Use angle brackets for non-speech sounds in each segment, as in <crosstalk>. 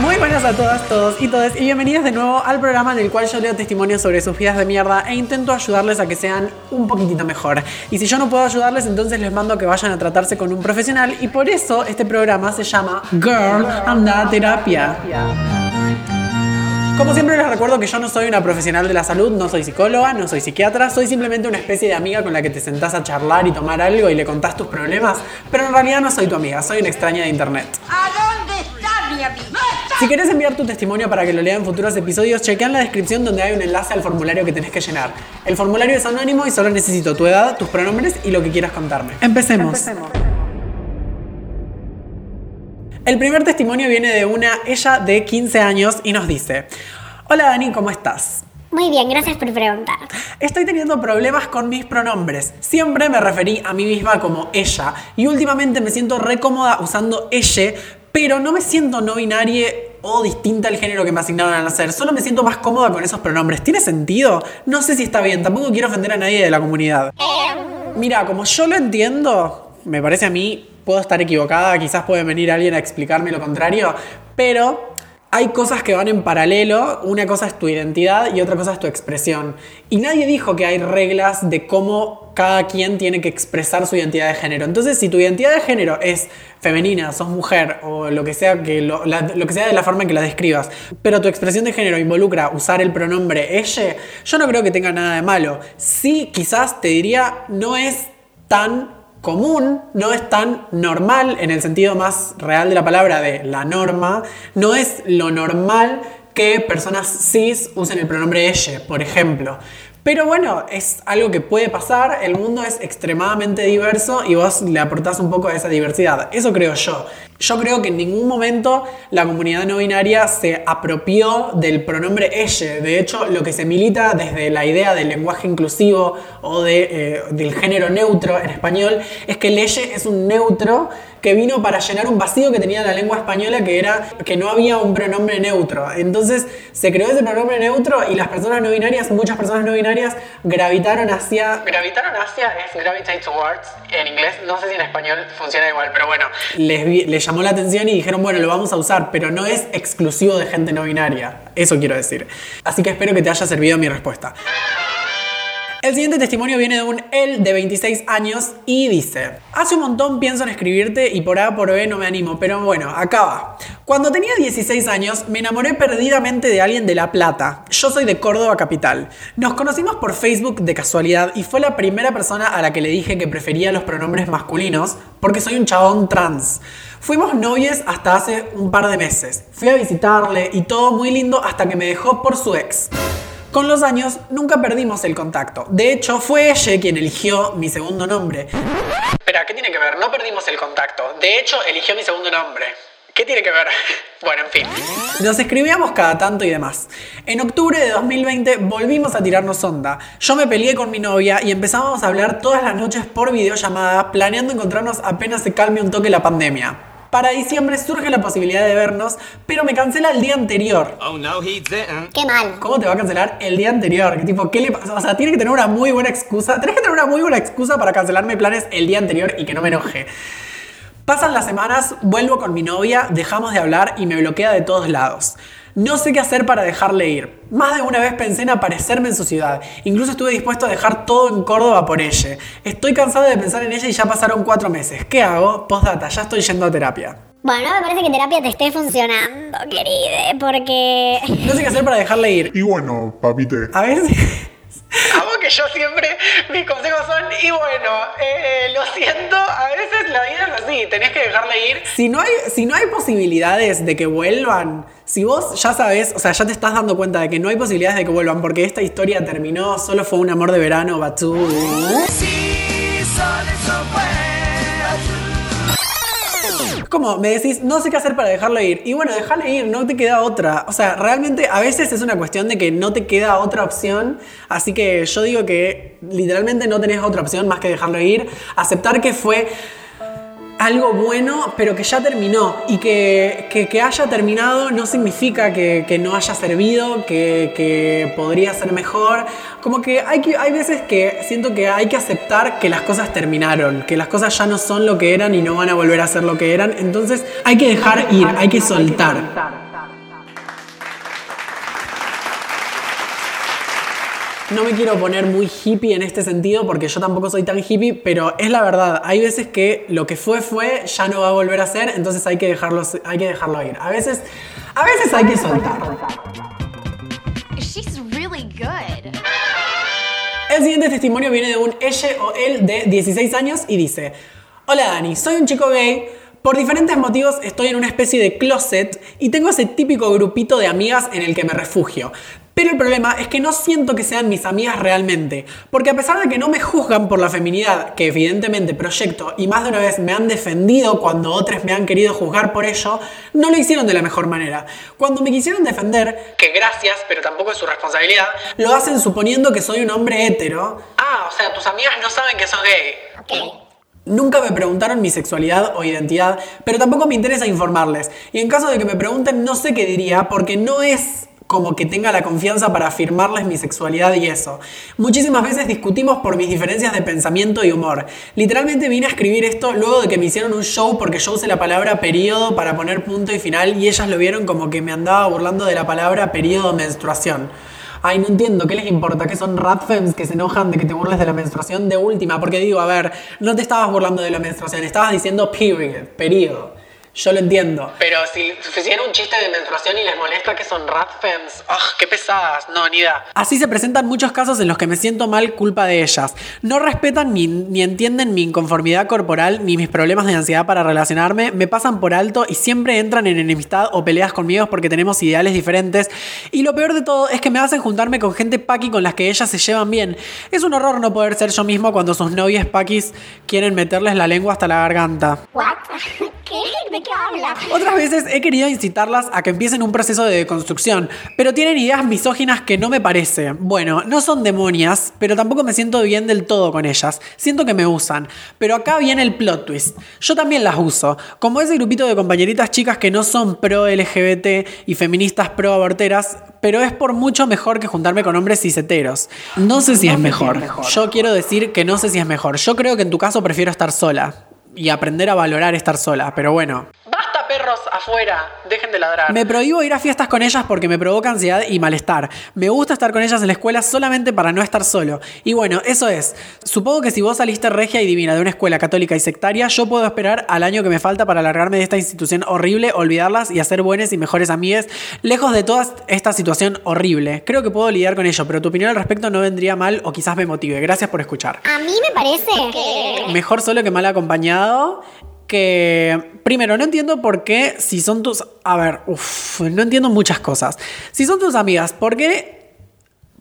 Muy buenas a todas, todos y todas y bienvenidos de nuevo al programa en el cual yo leo testimonios sobre sus vidas de mierda e intento ayudarles a que sean un poquitito mejor. Y si yo no puedo ayudarles, entonces les mando que vayan a tratarse con un profesional y por eso este programa se llama Girl Anda Terapia. Como siempre les recuerdo que yo no soy una profesional de la salud, no soy psicóloga, no soy psiquiatra, soy simplemente una especie de amiga con la que te sentás a charlar y tomar algo y le contás tus problemas, pero en realidad no soy tu amiga, soy una extraña de internet. ¿A dónde está mi amigo? Si querés enviar tu testimonio para que lo lea en futuros episodios, chequea en la descripción donde hay un enlace al formulario que tenés que llenar. El formulario es anónimo y solo necesito tu edad, tus pronombres y lo que quieras contarme. Empecemos. El primer testimonio viene de una ella de 15 años y nos dice, Hola Dani, ¿cómo estás? Muy bien, gracias por preguntar. Estoy teniendo problemas con mis pronombres. Siempre me referí a mí misma como ella y últimamente me siento re cómoda usando ella, pero no me siento no binaria o distinta al género que me asignaron al nacer. Solo me siento más cómoda con esos pronombres. ¿Tiene sentido? No sé si está bien. Tampoco quiero ofender a nadie de la comunidad. Mira, como yo lo entiendo, me parece a mí, puedo estar equivocada, quizás puede venir alguien a explicarme lo contrario, pero hay cosas que van en paralelo. Una cosa es tu identidad y otra cosa es tu expresión. Y nadie dijo que hay reglas de cómo cada quien tiene que expresar su identidad de género. Entonces, si tu identidad de género es femenina, sos mujer o lo que sea, que lo, que sea de la forma en que la describas, pero tu expresión de género involucra usar el pronombre ella, yo no creo que tenga nada de malo. Sí, quizás te diría, no es tan común, no es tan normal en el sentido más real de la palabra de la norma, no es lo normal que personas cis usen el pronombre ella, por ejemplo. Pero bueno, es algo que puede pasar, el mundo es extremadamente diverso y vos le aportás un poco a esa diversidad. Eso creo yo. Yo creo que en ningún momento la comunidad no binaria se apropió del pronombre ella. De hecho, lo que se milita desde la idea del lenguaje inclusivo o eh, del género neutro en español es que el ella es un neutro que vino para llenar un vacío que tenía la lengua española que era que no había un pronombre neutro. Entonces se creó ese pronombre neutro y las personas no binarias, muchas personas no binarias, gravitaron hacia... Gravitaron hacia es gravitate towards en inglés, no sé si en español funciona igual, pero bueno. Les, llamó la atención y dijeron, bueno, lo vamos a usar, pero no es exclusivo de gente no binaria. Eso quiero decir. Así que espero que te haya servido mi respuesta. El siguiente testimonio viene de un él de 26 años y dice, hace un montón pienso en escribirte y por A por B no me animo, pero bueno, acá va. Cuando tenía 16 años me enamoré perdidamente de alguien de La Plata. Yo soy de Córdoba Capital. Nos conocimos por Facebook de casualidad y fue la primera persona a la que le dije que prefería los pronombres masculinos porque soy un chabón trans. Fuimos novios hasta hace un par de meses. Fui a visitarle y todo muy lindo hasta que me dejó por su ex. Con los años nunca perdimos el contacto. De hecho, fue ella quien eligió mi segundo nombre. Espera, ¿qué tiene que ver? No perdimos el contacto. De hecho, eligió mi segundo nombre. ¿Qué tiene que ver? <laughs> Bueno, en fin. Nos escribíamos cada tanto y demás. En octubre de 2020 volvimos a tirarnos onda. Yo me peleé con mi novia y empezamos a hablar todas las noches por videollamada, planeando encontrarnos apenas se calme un toque la pandemia. Para diciembre surge la posibilidad de vernos, pero me cancela el día anterior. Oh no, he didn't. Qué mal. ¿Cómo te va a cancelar el día anterior? ¿Qué tipo, ¿qué le pasa? O sea, tiene que tener una muy buena excusa. Tenés que tener una muy buena excusa para cancelarme planes el día anterior y que no me enoje. Pasan las semanas, vuelvo con mi novia, dejamos de hablar y me bloquea de todos lados. No sé qué hacer para dejarle ir. Más de una vez pensé en aparecerme en su ciudad. Incluso estuve dispuesto a dejar todo en Córdoba por ella. Estoy cansado de pensar en ella y ya pasaron cuatro meses. ¿Qué hago? Postdata, ya estoy yendo a terapia. Bueno, me parece que terapia te esté funcionando, querida, porque... No sé qué hacer para dejarle ir. Y bueno, papite. A veces. Amo que yo siempre, mis consejos son, y bueno, eh, lo siento, a veces la vida es así, tenés que dejarle ir. Si no, hay, si no hay posibilidades de que vuelvan, si vos ya sabes, o sea, ya te estás dando cuenta de que no hay posibilidades de que vuelvan porque esta historia terminó, solo fue un amor de verano, Batú. Como me decís, no sé qué hacer para dejarlo ir. Y bueno, dejarlo ir, no te queda otra. O sea, realmente a veces es una cuestión de que no te queda otra opción. Así que yo digo que literalmente no tenés otra opción más que dejarlo ir. Aceptar que fue algo bueno, pero que ya terminó. Y que, que- que haya terminado no significa que, que no haya servido, que, podría ser mejor. Como que hay, que hay veces que siento que hay que aceptar que las cosas terminaron, que las cosas ya no son lo que eran y no van a volver a ser lo que eran. Entonces hay que dejar ir, hay que soltar. No me quiero poner muy hippie en este sentido porque yo tampoco soy tan hippie, pero es la verdad. Hay veces que lo que fue fue ya no va a volver a ser, entonces hay que dejarlo, hay que dejarlo ir. A veces, a veces hay que soltar. She's really good. El siguiente testimonio viene de un ella o él de 16 años y dice: Hola Dani, soy un chico gay. Por diferentes motivos estoy en una especie de closet y tengo ese típico grupito de amigas en el que me refugio. Pero el problema es que no siento que sean mis amigas realmente, porque a pesar de que no me juzgan por la feminidad que evidentemente proyecto y más de una vez me han defendido cuando otros me han querido juzgar por ello, no lo hicieron de la mejor manera. Cuando me quisieron defender, que gracias, pero tampoco es su responsabilidad, lo hacen suponiendo que soy un hombre hetero. Ah, o sea, tus amigas no saben que sos gay. Nunca me preguntaron mi sexualidad o identidad, pero tampoco me interesa informarles. Y en caso de que me pregunten, no sé qué diría, porque no es como que tenga la confianza para afirmarles mi sexualidad y eso. Muchísimas veces discutimos por mis diferencias de pensamiento y humor. Literalmente vine a escribir esto luego de que me hicieron un show porque yo usé la palabra periodo para poner punto y final y ellas lo vieron como que me andaba burlando de la palabra periodo menstruación. Ay, no entiendo, ¿qué les importa? ¿Que son ratfems que se enojan de que te burles de la menstruación de última? Porque digo, a ver, no te estabas burlando de la menstruación, estabas diciendo period, periodo. Yo lo entiendo. Pero si hicieron un chiste de menstruación y les molesta que son ratfems, ¡ah, qué pesadas! No, ni idea. Así se presentan muchos casos en los que me siento mal culpa de ellas. No respetan ni, ni entienden mi inconformidad corporal ni mis problemas de ansiedad para relacionarme, me pasan por alto y siempre entran en enemistad o peleas conmigo porque tenemos ideales diferentes. Y lo peor de todo es que me hacen juntarme con gente paqui con las que ellas se llevan bien. Es un horror no poder ser yo mismo cuando sus novias paquis quieren meterles la lengua hasta la garganta. ¿What? <laughs> ¿Qué? ¿De qué habla? Otras veces he querido incitarlas a que empiecen un proceso de deconstrucción, pero tienen ideas misóginas que no me parece. Bueno, no son demonias, pero tampoco me siento bien del todo con ellas. Siento que me usan. Pero acá viene el plot twist. Yo también las uso. Como ese grupito de compañeritas chicas que no son pro LGBT y feministas pro aborteras, pero es por mucho mejor que juntarme con hombres ciseteros. No sé si es mejor. Yo quiero decir que no sé si es mejor. Yo creo que en tu caso prefiero estar sola y aprender a valorar estar sola, pero bueno. Perros afuera, dejen de ladrar. Me prohíbo ir a fiestas con ellas porque me provoca ansiedad y malestar. Me gusta estar con ellas en la escuela solamente para no estar solo. Y bueno, eso es. Supongo que si vos saliste regia y divina de una escuela católica y sectaria, yo puedo esperar al año que me falta para largarme de esta institución horrible, olvidarlas y hacer buenas y mejores amigas, lejos de toda esta situación horrible. Creo que puedo lidiar con ello, pero tu opinión al respecto no vendría mal o quizás me motive. Gracias por escuchar. A mí me parece que... Mejor solo que mal acompañado. Que primero, no entiendo por qué, si son tus. A ver, uff, no entiendo muchas cosas. Si son tus amigas, ¿por qué,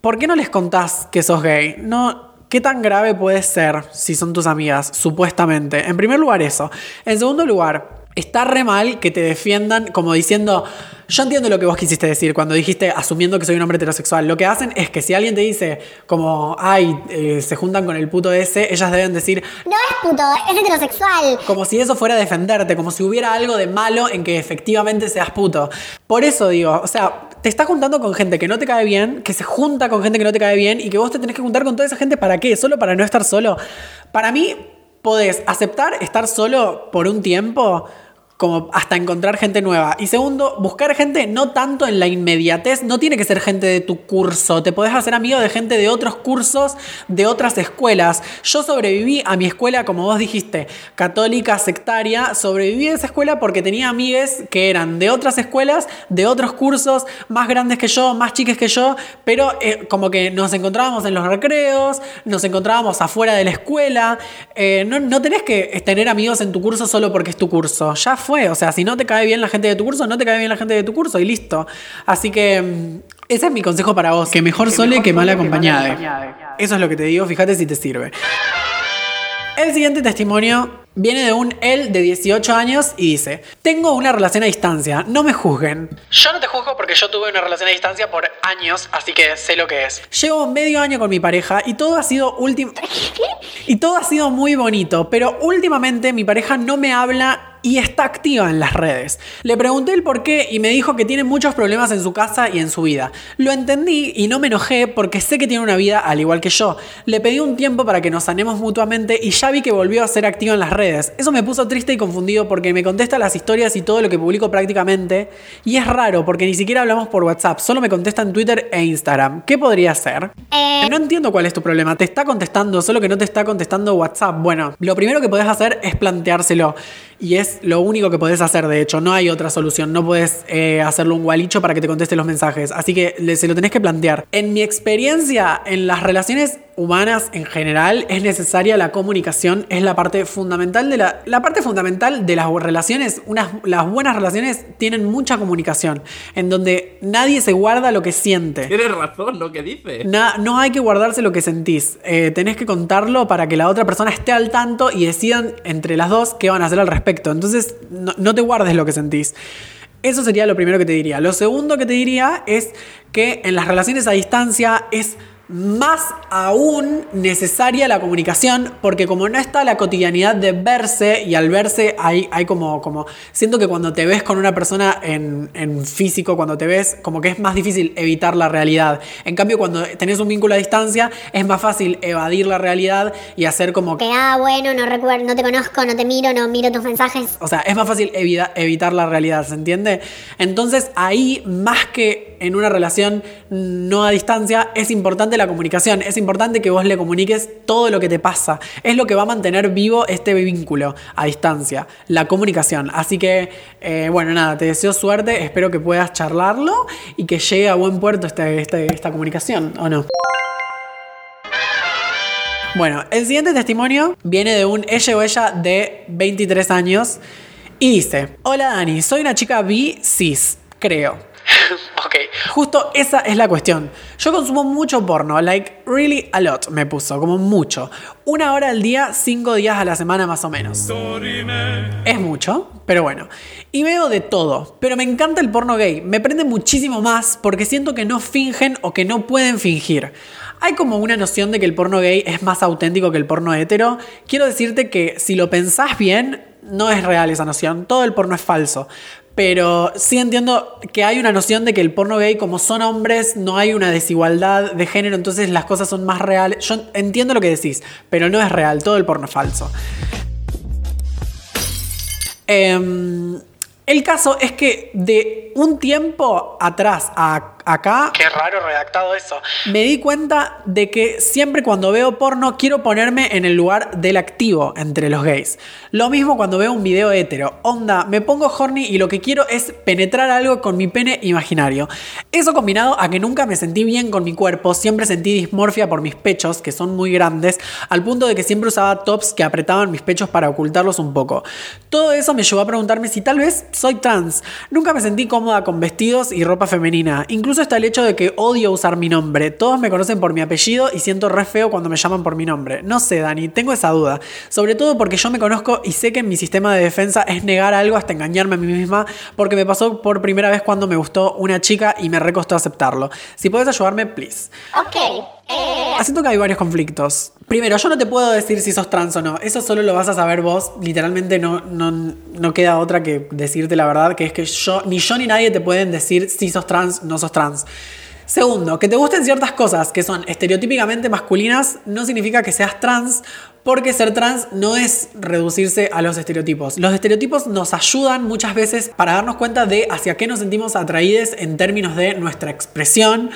¿por qué no les contás que sos gay? No. ¿Qué tan grave puede ser si son tus amigas, supuestamente? En primer lugar, eso. En segundo lugar, está re mal que te defiendan como diciendo. Yo entiendo lo que vos quisiste decir cuando dijiste asumiendo que soy un hombre heterosexual. Lo que hacen es que si alguien te dice como, ay, eh, se juntan con el puto ese, ellas deben decir, No es puto, es heterosexual. como si eso fuera defenderte, como si hubiera algo de malo en que efectivamente seas puto. Por eso digo, o sea, te estás juntando con gente que no te cae bien, que se junta con gente que no te cae bien y que vos te tenés que juntar con toda esa gente para qué? ¿Solo para no estar solo? Para mí, podés aceptar estar solo por un tiempo como hasta encontrar gente nueva. Y segundo, buscar gente no tanto en la inmediatez, no tiene que ser gente de tu curso, te podés hacer amigo de gente de otros cursos, de otras escuelas. Yo sobreviví a mi escuela, como vos dijiste, católica, sectaria, sobreviví a esa escuela porque tenía amigues que eran de otras escuelas, de otros cursos, más grandes que yo, más chiques que yo, pero eh, como que nos encontrábamos en los recreos, nos encontrábamos afuera de la escuela. Eh, no, no tenés que tener amigos en tu curso solo porque es tu curso. Ya fue. O sea, si no te cae bien la gente de tu curso, no te cae bien la gente de tu curso y listo. Así que mm, ese es mi consejo para vos. Que mejor sole que mal acompañada. Eso es lo que te digo, fíjate si te sirve. El siguiente testimonio Viene de un él de 18 años y dice, tengo una relación a distancia, no me juzguen. Yo no te juzgo porque yo tuve una relación a distancia por años, así que sé lo que es. Llevo medio año con mi pareja y todo ha sido último... <laughs> Y todo ha sido muy bonito, pero últimamente mi pareja no me habla y está activa en las redes. Le pregunté el por qué y me dijo que tiene muchos problemas en su casa y en su vida. Lo entendí y no me enojé porque sé que tiene una vida al igual que yo. Le pedí un tiempo para que nos sanemos mutuamente y ya vi que volvió a ser activa en las redes. Eso me puso triste y confundido porque me contesta las historias y todo lo que publico prácticamente. Y es raro porque ni siquiera hablamos por WhatsApp, solo me contesta en Twitter e Instagram. ¿Qué podría ser? Eh, No entiendo cuál es tu problema. Te está contestando, solo que no te está contestando WhatsApp. Bueno, lo primero que podés hacer es planteárselo. Y es lo único que podés hacer, de hecho. No hay otra solución. No podés eh, hacerlo un gualicho para que te conteste los mensajes. Así que le- se lo tenés que plantear. En mi experiencia, en las relaciones humanas en general, es necesaria la comunicación. Es la parte fundamental de la... La parte fundamental de las relaciones, unas, las buenas relaciones tienen mucha comunicación. En donde nadie se guarda lo que siente. Tienes razón lo que dices. Na- no hay que guardarse lo que sentís. Eh, tenés que contarlo para que la otra persona esté al tanto y decidan entre las dos qué van a hacer al respecto. Entonces, no, no te guardes lo que sentís. Eso sería lo primero que te diría. Lo segundo que te diría es que en las relaciones a distancia es más aún necesaria la comunicación porque como no está la cotidianidad de verse y al verse hay, hay como, como siento que cuando te ves con una persona en, en físico, cuando te ves como que es más difícil evitar la realidad. En cambio cuando tenés un vínculo a distancia es más fácil evadir la realidad y hacer como que, ah, bueno, no recuerdo, no te conozco, no te miro, no miro tus mensajes. o sea, es más fácil evita- evitar la realidad, ¿se entiende? Entonces ahí, más que en una relación no a distancia, es importante la comunicación, es importante que vos le comuniques todo lo que te pasa. Es lo que va a mantener vivo este vínculo a distancia, la comunicación. Así que, eh, bueno, nada, te deseo suerte, espero que puedas charlarlo y que llegue a buen puerto este- este- esta comunicación, ¿o no? Bueno, el siguiente testimonio viene de un ella o ella de 23 años y dice, hola Dani, soy una chica bi cis, creo. <laughs> justo esa es la cuestión. Yo consumo mucho porno, like really a lot, me puso, como mucho. Una hora al día, cinco días a la semana más o menos. Es mucho, pero bueno. Y veo de todo, pero me encanta el porno gay. Me prende muchísimo más porque siento que no fingen o que no pueden fingir. Hay como una noción de que el porno gay es más auténtico que el porno hetero. Quiero decirte que si lo pensás bien, no es real esa noción. Todo el porno es falso. Pero sí entiendo que hay una noción de que el porno gay, como son hombres, no hay una desigualdad de género, entonces las cosas son más reales. Yo entiendo lo que decís, pero no es real, todo el porno es falso. Em, el caso es que de un tiempo atrás a acá. Qué raro redactado eso. Me di cuenta de que siempre cuando veo porno quiero ponerme en el lugar del activo entre los gays. Lo mismo cuando veo un video hetero. Onda, me pongo horny y lo que quiero es penetrar algo con mi pene imaginario. Eso combinado a que nunca me sentí bien con mi cuerpo, siempre sentí dismorfia por mis pechos, que son muy grandes, al punto de que siempre usaba tops que apretaban mis pechos para ocultarlos un poco. Todo eso me llevó a preguntarme si tal vez soy trans. Nunca me sentí cómoda con vestidos y ropa femenina. Incluso está el hecho de que odio usar mi nombre. Todos me conocen por mi apellido y siento re feo cuando me llaman por mi nombre. No sé, Dani, tengo esa duda. Sobre todo porque yo me conozco y sé que mi sistema de defensa es negar algo hasta engañarme a mí misma, porque me pasó por primera vez cuando me gustó una chica y me recostó aceptarlo. Si puedes ayudarme, please. Ok. Eh, Siento que hay varios conflictos. Primero, yo no te puedo decir si sos trans o no. Eso solo lo vas a saber vos. Literalmente no, no, no queda otra que decirte la verdad, que es que yo, ni yo ni nadie te pueden decir si sos trans, no sos trans. Segundo, que te gusten ciertas cosas que son estereotípicamente masculinas no significa que seas trans, porque ser trans no es reducirse a los estereotipos. Los estereotipos nos ayudan muchas veces para darnos cuenta de hacia qué nos sentimos atraídos en términos de nuestra expresión,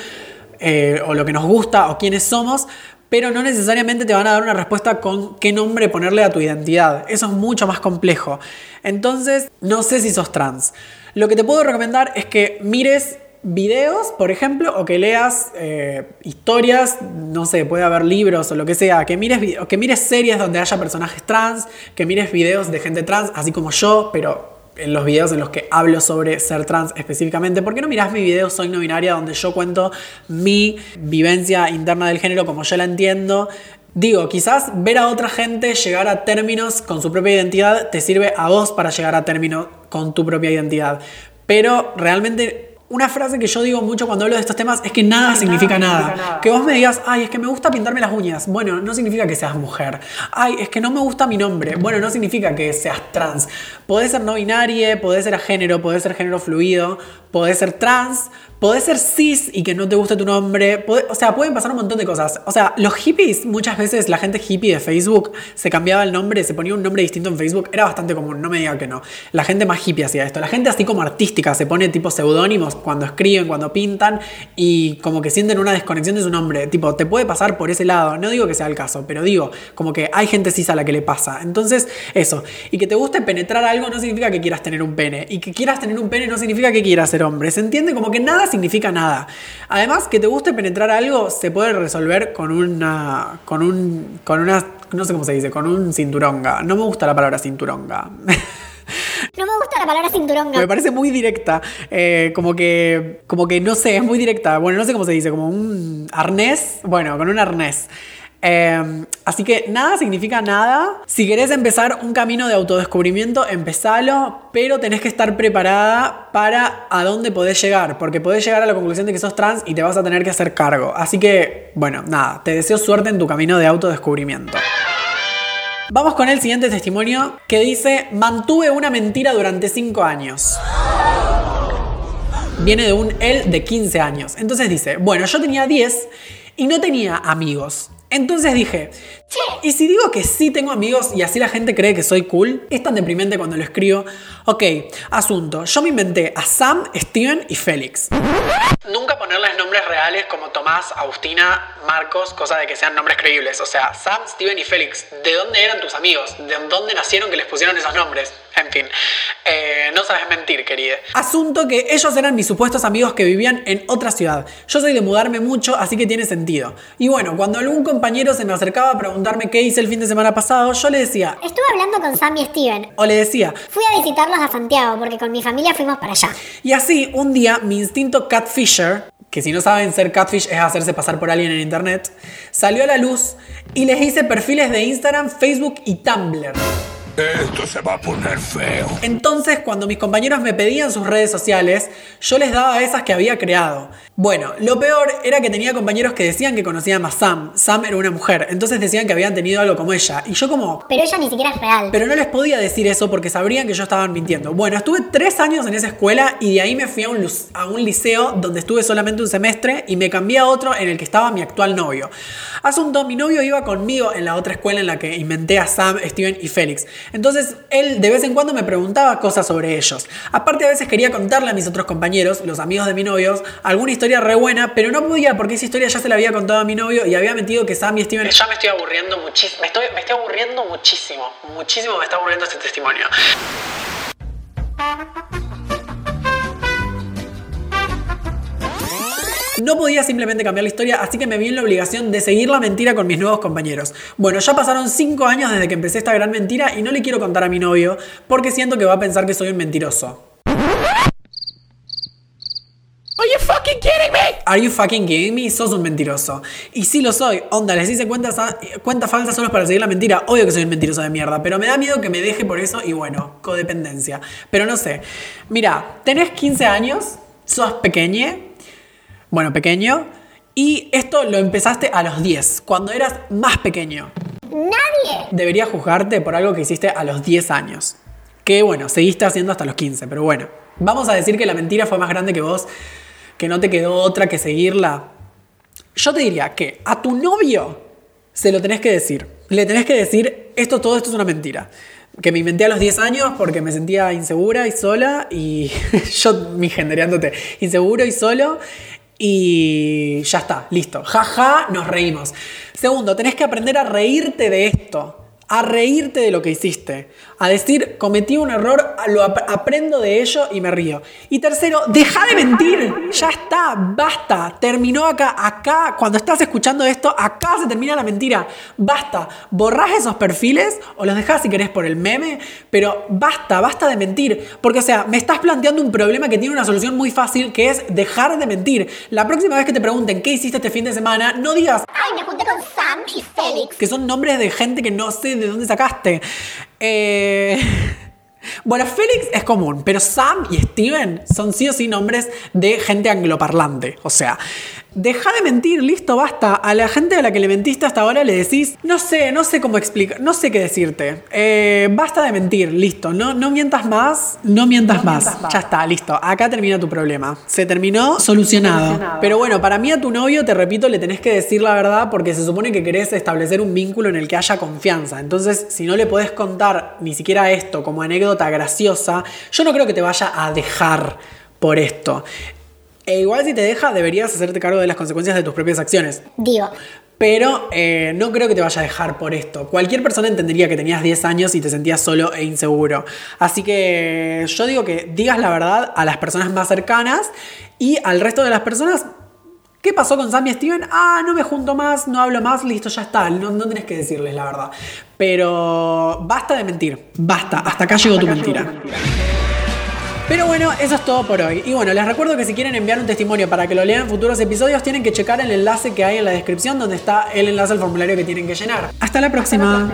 eh, o lo que nos gusta, o quiénes somos, pero no necesariamente te van a dar una respuesta con qué nombre ponerle a tu identidad. Eso es mucho más complejo. Entonces, no sé si sos trans. Lo que te puedo recomendar es que mires videos, por ejemplo, o que leas eh, historias, no sé, puede haber libros o lo que sea, que mires, que mires series donde haya personajes trans, que mires videos de gente trans, así como yo, pero en los videos en los que hablo sobre ser trans específicamente. ¿Por qué no mirás mi video Soy no binaria donde yo cuento mi vivencia interna del género como yo la entiendo? Digo, quizás ver a otra gente llegar a términos con su propia identidad te sirve a vos para llegar a término con tu propia identidad. Pero realmente una frase que yo digo mucho cuando hablo de estos temas es que nada, significa, nada. Que vos me digas, ay, es que me gusta pintarme las uñas. Bueno, no significa que seas mujer. Ay, es que no me gusta mi nombre. Bueno, no significa que seas trans. Podés ser no binaria, podés ser a género, podés ser género fluido, podés ser trans, podés ser cis y que no te guste tu nombre. O sea, pueden pasar un montón de cosas. O sea, los hippies, muchas veces la gente hippie de Facebook se cambiaba el nombre, se ponía un nombre distinto en Facebook. Era bastante común, no me diga que no. La gente más hippie hacía esto. La gente así como artística se pone tipo seudónimos cuando escriben, cuando pintan y como que sienten una desconexión de su nombre. Tipo, te puede pasar por ese lado. No digo que sea el caso, pero digo, como que hay gente cis a la que le pasa. Entonces, eso. Y que te guste penetrar algo no significa que quieras tener un pene. Y que quieras tener un pene no significa que quieras ser hombre. ¿Se entiende? Como que nada significa nada. Además, que te guste penetrar algo se puede resolver con una. con un. con una. no sé cómo se dice, con un cinturonga. No me gusta la palabra cinturonga. <laughs> No me gusta la palabra cinturón. Me parece muy directa. eh, como que. Como que no sé, es muy directa. Bueno, no sé cómo se dice, como un arnés. Bueno, con un arnés. Eh, así que nada significa nada. Si querés empezar un camino de autodescubrimiento, empezalo, pero tenés que estar preparada para a dónde podés llegar, porque podés llegar a la conclusión de que sos trans y te vas a tener que hacer cargo. Así que, bueno, nada, te deseo suerte en tu camino de autodescubrimiento. Vamos con el siguiente testimonio que dice, mantuve una mentira durante 5 años. Viene de un él de 15 años. Entonces dice, bueno, yo tenía 10 y no tenía amigos. Entonces dije, "Che, ¿y si digo que sí tengo amigos y así la gente cree que soy cool? Es tan deprimente cuando lo escribo. Ok, asunto. Yo me inventé a Sam, Steven y Félix. Nunca ponerles nombres reales como Tomás, Agustina, Marcos, cosa de que sean nombres creíbles. O sea, Sam, Steven y Félix, ¿de dónde eran tus amigos? ¿De dónde nacieron que les pusieron esos nombres? En fin, no sabes mentir, querida. Asunto que ellos eran mis supuestos amigos que vivían en otra ciudad. Yo soy de mudarme mucho, así que tiene sentido. Y bueno, cuando algún compañero se me acercaba a preguntarme qué hice el fin de semana pasado, yo le decía, Estuve hablando con Sam y Steven. o le decía, Fui a visitarlos a Santiago porque con mi familia fuimos para allá. Y así, un día, mi instinto catfisher, que si no saben ser catfish es hacerse pasar por alguien en internet, salió a la luz y les hice perfiles de Instagram, Facebook y Tumblr. Esto se va a poner feo. Entonces, cuando mis compañeros me pedían sus redes sociales, yo les daba esas que había creado. Bueno, lo peor era que tenía compañeros que decían que conocían a Sam. Sam era una mujer, entonces decían que habían tenido algo como ella. Y yo como, Pero ella ni siquiera es real. pero no les podía decir eso porque sabrían que yo estaba mintiendo. Bueno, estuve tres años en esa escuela y de ahí me fui a un, a un liceo donde estuve solamente un semestre y me cambié a otro en el que estaba mi actual novio. Asunto, mi novio iba conmigo en la otra escuela en la que inventé a Sam, Steven y Félix. Entonces él de vez en cuando me preguntaba cosas sobre ellos. Aparte a veces quería contarle a mis otros compañeros, los amigos de mi novio, alguna historia re buena, pero no podía porque esa historia ya se la había contado a mi novio y había metido que Sam y Steven... Ya me estoy aburriendo muchísimo, me estoy, me estoy aburriendo muchísimo, muchísimo me está aburriendo este testimonio. No podía simplemente cambiar la historia, así que me vi en la obligación de seguir la mentira con mis nuevos compañeros. Bueno, ya pasaron 5 años desde que empecé esta gran mentira y no le quiero contar a mi novio porque siento que va a pensar que soy un mentiroso. Are you fucking kidding me? Are you fucking kidding me? Sos un mentiroso. Y sí lo soy. Onda, les hice cuentas, a- cuentas falsas solo para seguir la mentira. Obvio que soy un mentiroso de mierda, pero me da miedo que me deje por eso y bueno, codependencia. Pero no sé. Mira, tenés 15 años, sos pequeñe, bueno, pequeño, y esto lo empezaste a los 10, cuando eras más pequeño. Nadie. Debería juzgarte por algo que hiciste a los 10 años. Que bueno, seguiste haciendo hasta los 15, pero bueno. Vamos a decir que la mentira fue más grande que vos, que no te quedó otra que seguirla. Yo te diría que a tu novio se lo tenés que decir. Le tenés que decir, esto, todo esto es una mentira. Que me inventé a los 10 años porque me sentía insegura y sola y <laughs> yo mi generándote, inseguro y solo y ya está, listo. Jaja, nos reímos. Segundo, tenés que aprender a reírte de esto. A reírte de lo que hiciste. A decir, cometí un error, lo ap- aprendo de ello y me río. Y tercero, deja de mentir. Ya está, basta. Terminó acá. Acá, cuando estás escuchando esto, acá se termina la mentira. Basta. Borrás esos perfiles o los dejás si querés por el meme, pero basta, basta de mentir. Porque, o sea, me estás planteando un problema que tiene una solución muy fácil, que es dejar de mentir. La próxima vez que te pregunten qué hiciste este fin de semana, no digas, Ay, me junté con Sam y Félix. que son nombres de gente que no sé de dónde sacaste. Eh, <laughs> Bueno, Félix es común, pero Sam y Steven son sí o sí nombres de gente angloparlante. O sea, deja de mentir, listo, basta. A la gente a la que le mentiste hasta ahora le decís, no sé, no sé cómo explicar, no sé qué decirte. Eh, basta de mentir, listo. No, no mientas más, no mientas más. Ya está, listo. Acá termina tu problema. Se terminó, solucionado. Pero bueno, para mí a tu novio, te repito, le tenés que decir la verdad porque se supone que querés establecer un vínculo en el que haya confianza. Entonces, si no le podés contar ni siquiera esto como anécdota graciosa, yo no creo que te vaya a dejar por esto. E igual si te deja, deberías hacerte cargo de las consecuencias de tus propias acciones. Digo, Pero eh, no creo que te vaya a dejar por esto. Cualquier persona entendería que tenías 10 años y te sentías solo e inseguro. Así que yo digo que digas la verdad a las personas más cercanas y al resto de las personas. ¿Qué pasó con Sam y Steven? Ah, no me junto más, no hablo más, listo, ya está. No, no tenés que decirles la verdad. Pero basta de mentir. Basta. Hasta acá llegó tu mentira. Pero bueno, eso es todo por hoy. Y bueno, les recuerdo que si quieren enviar un testimonio para que lo lean en futuros episodios, tienen que checar el enlace que hay en la descripción donde está el enlace al formulario que tienen que llenar. Hasta la próxima.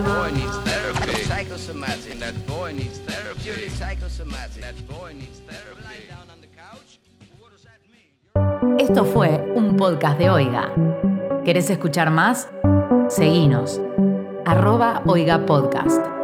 Esto fue un podcast de Oiga. ¿Querés escuchar más? Seguinos. Arroba Oiga Podcast.